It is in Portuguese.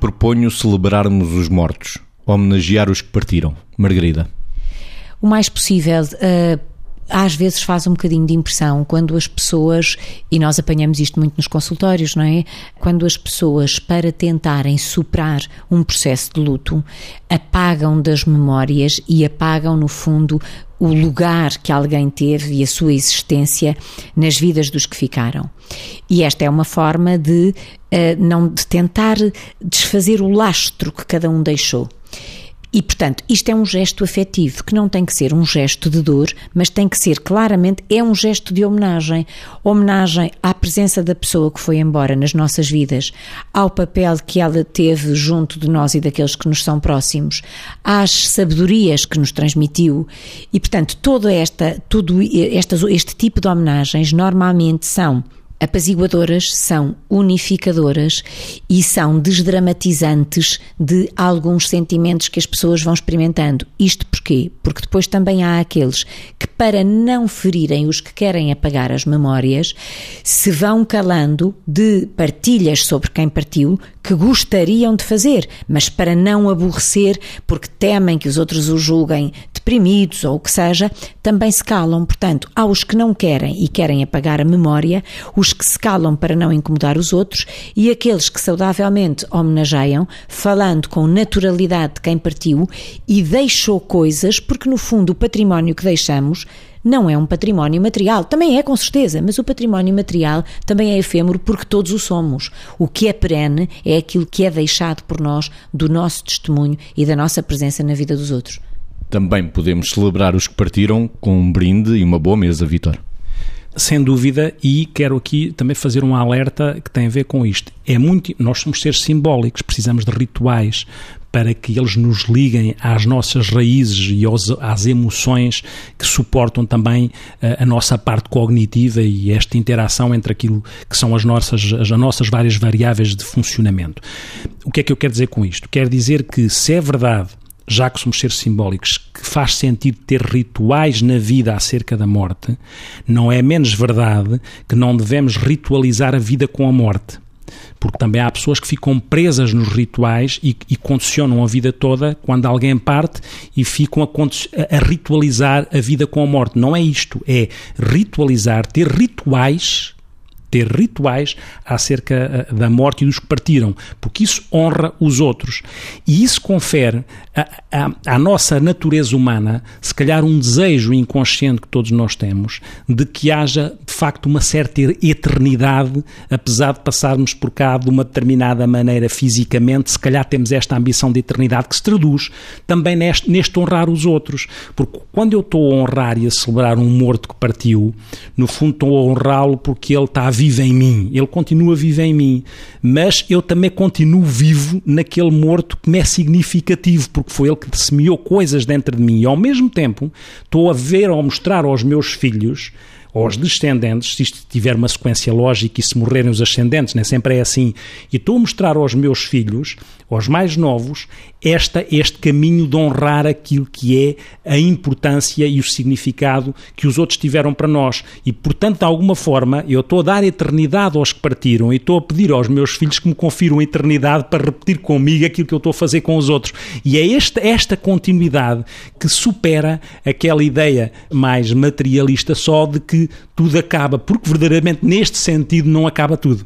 proponho celebrarmos os mortos, homenagear os que partiram. Margarida. O mais possível. Uh às vezes faz um bocadinho de impressão quando as pessoas, e nós apanhamos isto muito nos consultórios, não é? Quando as pessoas, para tentarem superar um processo de luto, apagam das memórias e apagam, no fundo, o lugar que alguém teve e a sua existência nas vidas dos que ficaram. E esta é uma forma de, uh, não, de tentar desfazer o lastro que cada um deixou. E, portanto, isto é um gesto afetivo, que não tem que ser um gesto de dor, mas tem que ser claramente, é um gesto de homenagem. Homenagem à presença da pessoa que foi embora nas nossas vidas, ao papel que ela teve junto de nós e daqueles que nos são próximos, às sabedorias que nos transmitiu. E, portanto, todo, esta, todo este tipo de homenagens normalmente são apaziguadoras, são unificadoras e são desdramatizantes de alguns sentimentos que as pessoas vão experimentando. Isto porquê? Porque depois também há aqueles que, para não ferirem os que querem apagar as memórias, se vão calando de partilhas sobre quem partiu que gostariam de fazer, mas para não aborrecer, porque temem que os outros o julguem deprimidos ou o que seja, também se calam. Portanto, há os que não querem e querem apagar a memória, os que se calam para não incomodar os outros e aqueles que saudavelmente homenageiam, falando com naturalidade de quem partiu e deixou coisas, porque no fundo o património que deixamos não é um património material. Também é, com certeza, mas o património material também é efêmero porque todos o somos. O que é perene é aquilo que é deixado por nós do nosso testemunho e da nossa presença na vida dos outros. Também podemos celebrar os que partiram com um brinde e uma boa mesa, Vitor. Sem dúvida, e quero aqui também fazer um alerta que tem a ver com isto. É muito, nós somos seres simbólicos, precisamos de rituais para que eles nos liguem às nossas raízes e aos, às emoções que suportam também a, eh, a nossa parte cognitiva e esta interação entre aquilo que são as nossas, as nossas várias variáveis de funcionamento. O que é que eu quero dizer com isto? Quero dizer que se é verdade já que somos seres simbólicos, que faz sentido ter rituais na vida acerca da morte, não é menos verdade que não devemos ritualizar a vida com a morte. Porque também há pessoas que ficam presas nos rituais e, e condicionam a vida toda quando alguém parte e ficam a, a ritualizar a vida com a morte. Não é isto, é ritualizar, ter rituais ter rituais acerca eh, da morte e dos que partiram, porque isso honra os outros. E isso confere à, nossa natureza humana, se calhar um desejo inconsciente que todos nós temos, de que haja de facto uma certa eternidade, apesar de passarmos por cá de uma determinada maneira fisicamente, se calhar temos esta ambição de eternidade que se traduz também neste, neste honrar os outros. Porque quando eu estou a honrar e a celebrar um morto que partiu, no fundo estou a honrá-lo porque ele está vivo em mim, ele continua vivo em mim, mas eu também continuo vivo naquele morto que me é significativo, porque foi ele que semeou coisas dentro de mim. E ao mesmo tempo estou a ver ou mostrar aos meus filhos aos descendentes, se isto tiver uma sequência lógica e se morrerem os ascendentes, nem sempre é assim, e estou a mostrar aos meus filhos, aos mais novos, esta, este caminho de honrar aquilo que é a importância e o significado que os outros tiveram para nós. E, portanto, de alguma forma, eu estou a dar eternidade aos que partiram e estou a pedir aos meus filhos que me confiram eternidade para repetir comigo aquilo que eu estou a fazer com os outros. E é esta, esta continuidade que supera aquela ideia mais materialista só de tudo acaba, porque verdadeiramente neste sentido não acaba tudo.